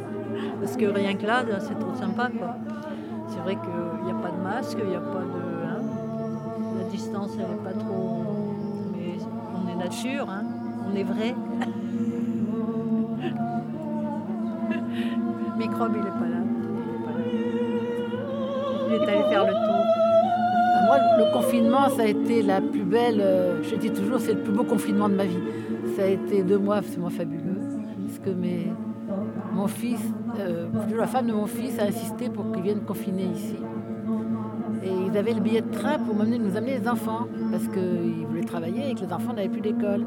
Parce que rien que là, c'est trop sympa. C'est vrai qu'il n'y a pas de masque, il n'y a pas de... hein, la distance, elle n'est pas trop... Mais on est nature, hein, on est vrai. Microbe, il n'est pas là. Il est allé faire le tour. Bah, Moi, le confinement, ça a été la plus belle, euh, je dis toujours, c'est le plus beau confinement de ma vie. Ça a été deux mois absolument fabuleux, que mes, mon fils, euh, la femme de mon fils a insisté pour qu'ils viennent confiner ici. Et ils avaient le billet de train pour nous amener les enfants, parce qu'ils voulaient travailler et que les enfants n'avaient plus d'école.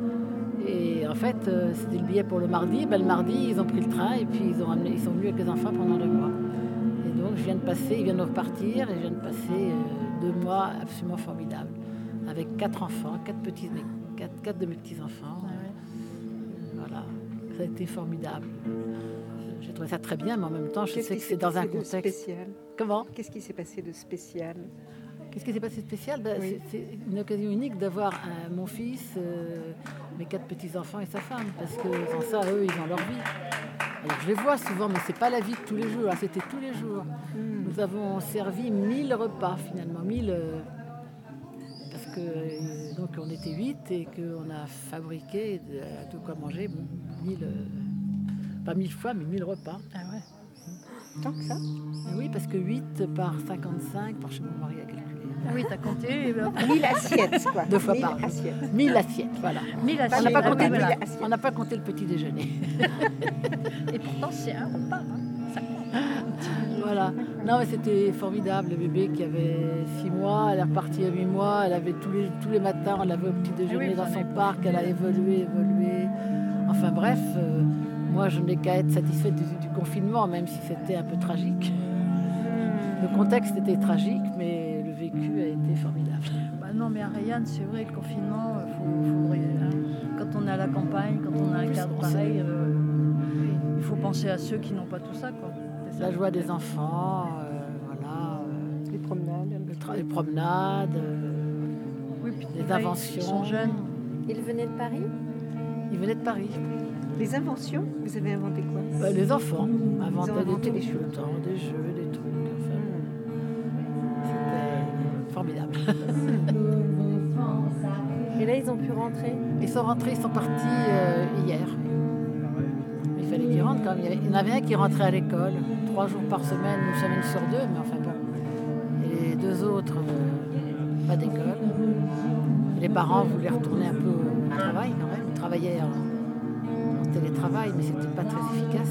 Et en fait, euh, c'était le billet pour le mardi. Ben, le mardi, ils ont pris le train et puis ils, ont amené- ils sont venus avec les enfants pendant deux mois. Et donc, je viens de passer, ils viennent de repartir et je viens de passer euh, deux mois absolument formidables. Avec quatre enfants, quatre, petits, quatre, quatre de mes petits-enfants. Voilà, ça a été formidable. Trouvé ça très bien, mais en même temps, je sais que c'est dans un contexte. spécial Comment Qu'est-ce qui s'est passé de spécial Qu'est-ce qui s'est passé de spécial Ben, Oui. c'est- une occasion unique d'avoir euh, mon fils, euh, mes quatre petits-enfants et sa femme, parce que sans ça, eux, ils ont leur vie. Alors je les vois souvent, mais c'est pas la vie de tous les jours. Là, c'était tous les jours. Nous avons servi 1000 repas finalement, 1000 euh, parce que euh, donc on était 8 et qu'on a fabriqué de, de quoi manger 1000 euh, pas 1000 fois, mais 1000 repas. Ah ouais. Tant que ça Oui, parce que 8 par 55, par chez mon mari à calculer. Ah oui, t'as compté et ben- 1000 assiettes, quoi. Deux fois 1000 par assiettes. 1000 assiettes, voilà. 1000 On n'a assiettes, pas, ah compté voilà. on n'a pas compté le petit déjeuner. Et pourtant, c'est un repas. hein. Ça compte. voilà. Non, mais c'était formidable. Le bébé qui avait 6 mois, elle est repartie à 8 mois. Elle avait tous les, tous les matins, on l'avait au petit déjeuner oui, dans son parc. Elle a évolué, évolué. Enfin bref, euh, moi je n'ai qu'à être satisfaite du, du confinement, même si c'était un peu tragique. Le contexte était tragique, mais le vécu a été formidable. Bah non, mais à Rayanne, c'est vrai, le confinement, euh, faut, faudrait, hein, quand on est à la campagne, quand on a un cadre pareil, euh, il faut penser à ceux qui n'ont pas tout ça. Quoi. C'est ça. La joie des enfants, euh, voilà. Les promenades. Le les promenades, euh, Oui, puis les ils- inventions. Ils sont jeunes. Il venait de Paris? Ils venaient de Paris. Les inventions, vous avez inventé quoi? Bah, les enfants inventaient inventé des des trucs tout le temps, des jeux, des trucs. Enfin, C'était formidable. Et là, ils ont pu rentrer. Ils sont rentrés, ils sont partis euh, hier. Il fallait qu'ils rentrent quand même. Il y en avait un qui rentrait à l'école, trois jours par semaine, une semaine sur deux, mais enfin bon. Et les deux autres, euh, pas d'école. Les parents voulaient retourner un peu au travail quand même. En, en télétravail, mais c'était pas très efficace.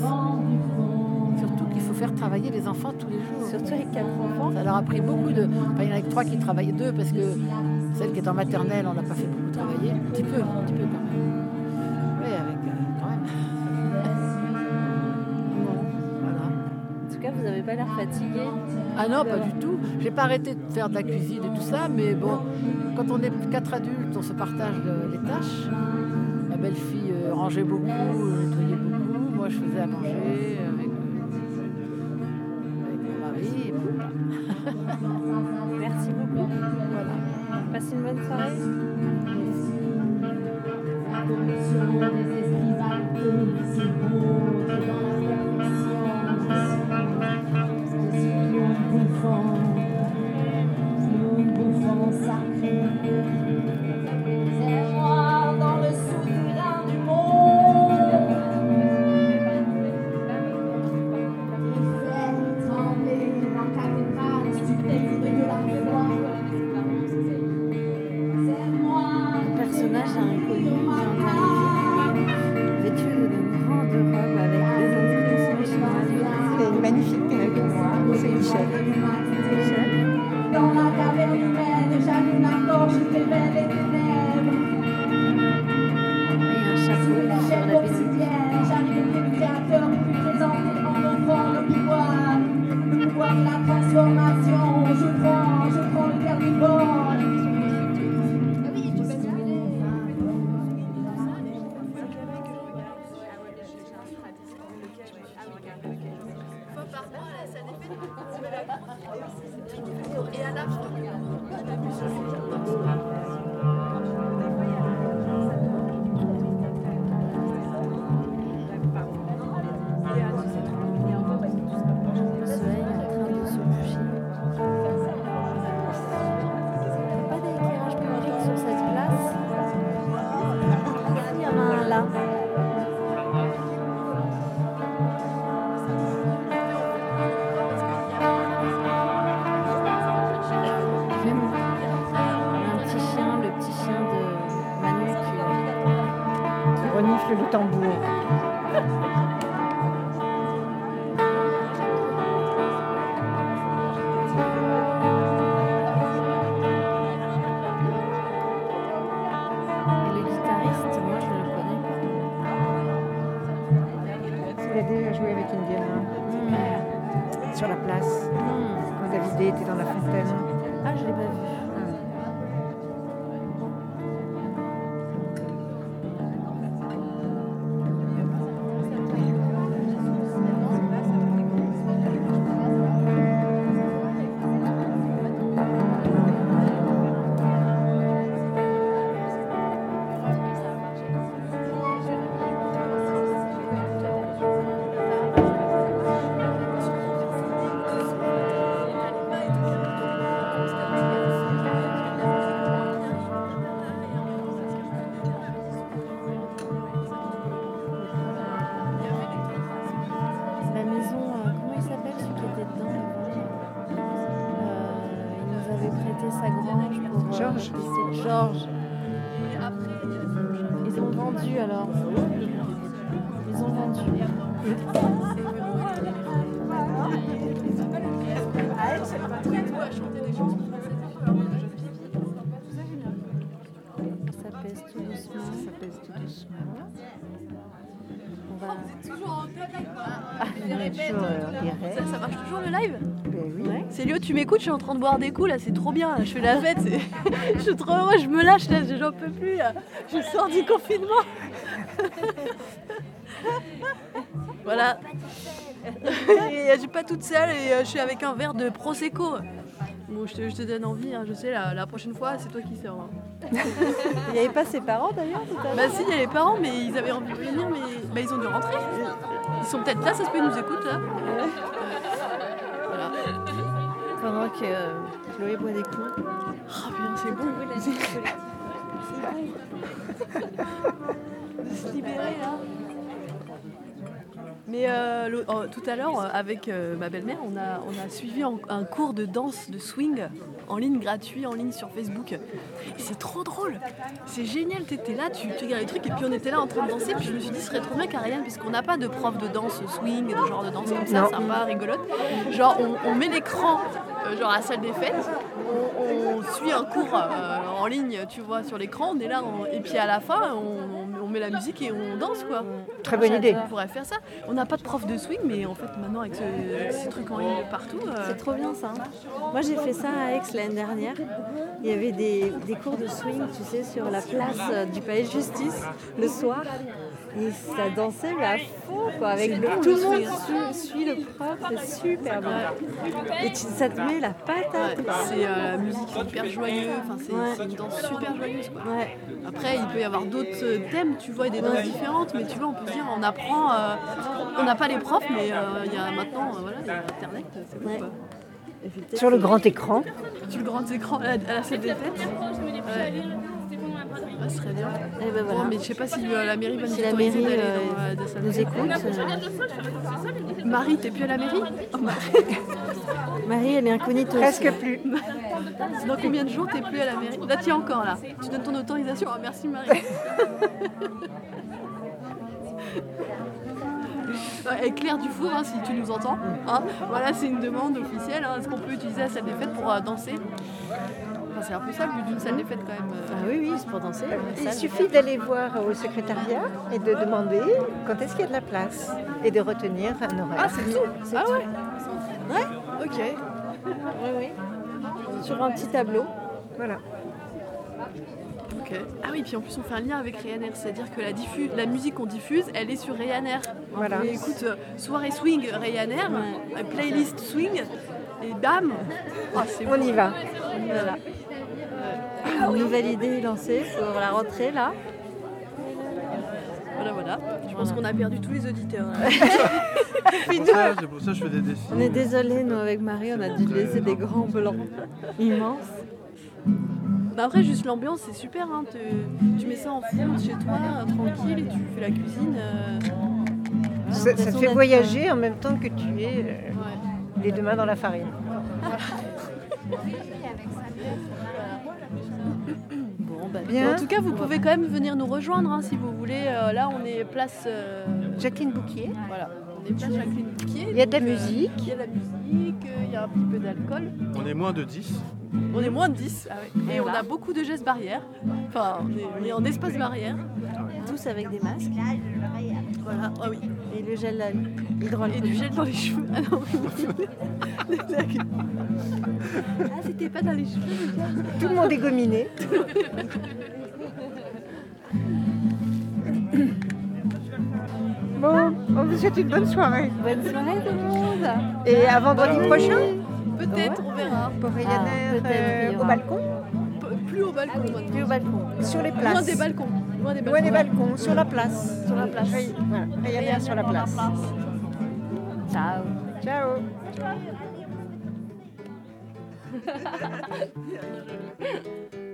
Surtout qu'il faut faire travailler les enfants tous les jours. Surtout avec quatre enfants. Ça leur a pris beaucoup de. Enfin, il y en a que trois qui travaillaient, deux, parce que celle qui est en maternelle, on l'a pas fait beaucoup travailler. Un petit peu, un petit peu quand même. Oui, avec. euh, quand même. Bon, voilà. En tout cas, vous n'avez pas l'air fatigué. Ah non, pas du tout. J'ai pas arrêté de faire de la cuisine et tout ça, mais bon, quand on est quatre adultes, on se partage le- les tâches. Ma belle-fille euh, rangeait beaucoup, euh, nettoyait beaucoup. Moi, je faisais à manger avec, euh, avec mon mari. et puis voilà. Merci beaucoup. Voilà. Passez une bonne soirée. dans Je suis en train de boire des coups là, c'est trop bien, là, je fais la fête, je suis trop heureuse, je me lâche là, j'en peux plus là. Je sors du confinement. voilà. Et, euh, je suis pas toute seule et euh, je suis avec un verre de Prosecco. Bon, je te, je te donne envie, hein, je sais, la, la prochaine fois, c'est toi qui sors. hein. Il n'y avait pas ses parents d'ailleurs Bah si, il y a les parents, mais ils avaient envie de venir, mais bah, ils ont dû rentrer. Ils sont peut-être là, ça se peut, ils nous écoutent là. Pendant que euh, Chloé boit des coups. Oh putain, c'est bon. C'est bon. De se libérer là. Mais euh, le- tout à l'heure, euh, avec euh, ma belle-mère, on a, on a suivi en- un cours de danse, de swing, en ligne gratuit, en ligne sur Facebook. Et c'est trop drôle. C'est génial, t'étais là, tu, tu regardes les trucs, et puis on était là en train de danser, puis je me suis dit, ce serait trop bien qu'Ariane, puisqu'on n'a pas de prof de danse swing, de genre de danse comme ça, Non. sympa, rigolote. Genre, on, on met l'écran, genre à la salle des fêtes, on, on suit un cours euh, en ligne, tu vois, sur l'écran, on est là, on- et puis à la fin, on, on met la musique et on danse, quoi. Très bonne idée. On pourrait faire ça. On n'a pas de prof de swing, mais en fait, maintenant, avec, ce- avec ces trucs en ligne partout. euh, C'est trop bien ça. hein. Moi j'ai fait ça à Aix l'année dernière. Il y avait des, des cours de swing, tu sais, sur la place euh, du palais de justice le soir. Et ça dansait mais à fond quoi. Avec bon, tout le monde suit, suit le prof, c'est super bien. Et tu- ça te met la patate. Ouais, quoi. c'est euh, la musique hyper joyeuse, enfin, c'est Ouais. une danse super joyeuse. Quoi. Ouais. Après, il peut y avoir d'autres euh, thèmes, tu vois, et des danses différentes, mais tu vois, on peut se dire, on apprend, euh, on n'a pas les profs, mais euh, il y a maintenant, euh, voilà, il y a Internet, c'est. Sur le grand écran. Sur le grand écran à la, à la salle des fêtes. Ouais. Ouais, ce serait bien. Et ben voilà. Bon, mais je sais pas si euh, la mairie va nous Si la autoriser mairie d'aller euh, dans, euh, des salles nous de fêtes. écoute. euh, Marie, t'es plus à la mairie? Oh, Marie. Marie elle est incognito. Presque aussi. plus. Dans combien de jours t'es plus à la mairie? Là, tu es encore là. Tu donnes ton autorisation. Ah, merci Marie. Ouais, Et Claire Dufour, hein, si tu nous entends, hein, voilà, c'est une demande officielle. hein. Est-ce qu'on peut utiliser la salle des fêtes pour euh, danser? Enfin, C'est un peu ça le but d'une salle des fêtes quand même. euh. Ah oui, oui, c'est pour danser. Il suffit d'aller voir au secrétariat et de demander quand est-ce qu'il y a de la place et de retenir un horaire. Ah, c'est tout Ah ouais Ouais Ok. Oui, oui. Sur un petit tableau. Voilà. Ah oui, puis en plus on fait un lien avec Ryanair, c'est-à-dire que la, la musique qu'on diffuse, elle est sur Ryanair. Voilà. On écoute euh, soirée swing Ryanair, euh, playlist swing, et bam Ah, On y va. On y va là. Une nouvelle idée est lancée pour la rentrée là. Voilà, voilà. Je pense qu'on a perdu tous les auditeurs. là. Puis C'est nous, pour ça- c'est pour ça que je fais des dessins. on est désolés, nous avec Marie, on a dû laisser des grands blancs immenses. Bah après, juste l'ambiance, c'est super. Hein. Tu, tu mets ça en fond chez toi, euh, tranquille, et tu fais la cuisine. euh, Ça, ça te fait voyager en même temps que tu es euh, les deux mains dans la farine. Bah, Bien. En tout cas, vous pouvez quand même venir nous rejoindre hein, si vous voulez. Euh, là, on est place. euh, Jacqueline Bouquier. Voilà, on est place Jacqueline Bouquier. Il y a de la euh, musique. Il y a de la musique, euh, il y a un petit peu d'alcool. On est moins de 10. On est moins de 10. ah ouais. Et, Et on a beaucoup de gestes barrières. Enfin, on est, on est en espace barrière. Tous avec des masques. Voilà, ah oui. Et le gel Et hydroalcoolique. du gel dans les cheveux. Ah non, Ah, c'était pas dans les cheveux déjà. Tout le monde est gominé. Bon, on vous souhaite une bonne soirée. Bonne soirée tout le monde. Et à vendredi prochain Peut-être, on verra. pour Ah, Ryanair peut-être euh, au balcon, P- Plus au balcon maintenant. Puis au balcon. sur les Loin places. des balcons. Loin des balcons. Loin des balcons, sur la place. Sur la place. Ry- voilà, Ryanair sur la place. Ciao. Ciao.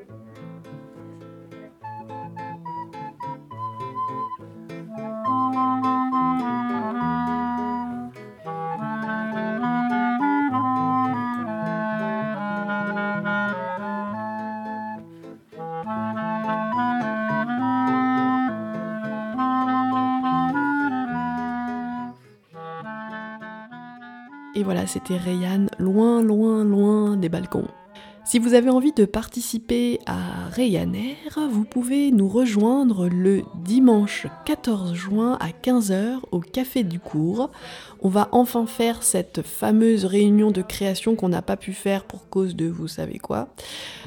Et voilà, c'était Rayanne, loin, loin, loin des balcons. Si vous avez envie de participer à Ryanair, vous pouvez nous rejoindre le dimanche 14 juin à 15h au Café du Cours. On va enfin faire cette fameuse réunion de création qu'on n'a pas pu faire pour cause de vous savez quoi.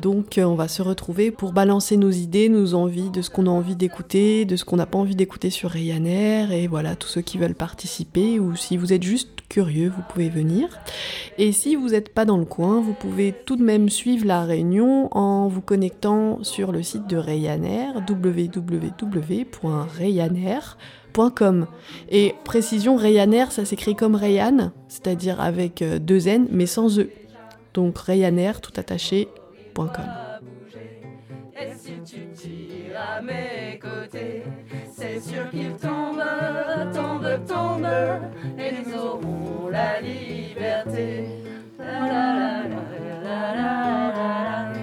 Donc euh, on va se retrouver pour balancer nos idées, nos envies, de ce qu'on a envie d'écouter, de ce qu'on n'a pas envie d'écouter sur Ryanair, et voilà, tous ceux qui veulent participer, ou si vous êtes juste curieux, vous pouvez venir. Et si vous n'êtes pas dans le coin, vous pouvez tout de même suivre la réunion en vous connectant sur le site de Ryanair, www.ryanair.com. Et précision, Ryanair, ça s'écrit comme Ryan, c'est-à-dire avec euh, deux N, mais sans E. Donc Ryanair, tout attaché.com. Et tombent, tombent, et la liberté. 라라라라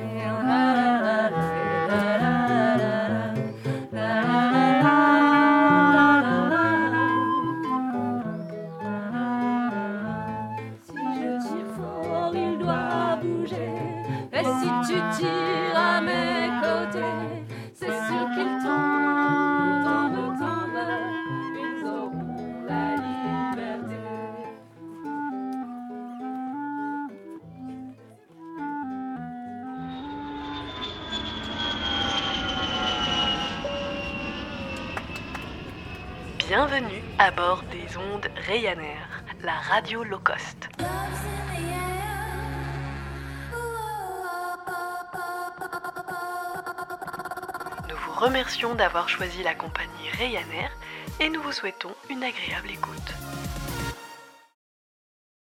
Bienvenue à bord des ondes Ryanair, la radio low cost. Nous vous remercions d'avoir choisi la compagnie Ryanair et nous vous souhaitons une agréable écoute.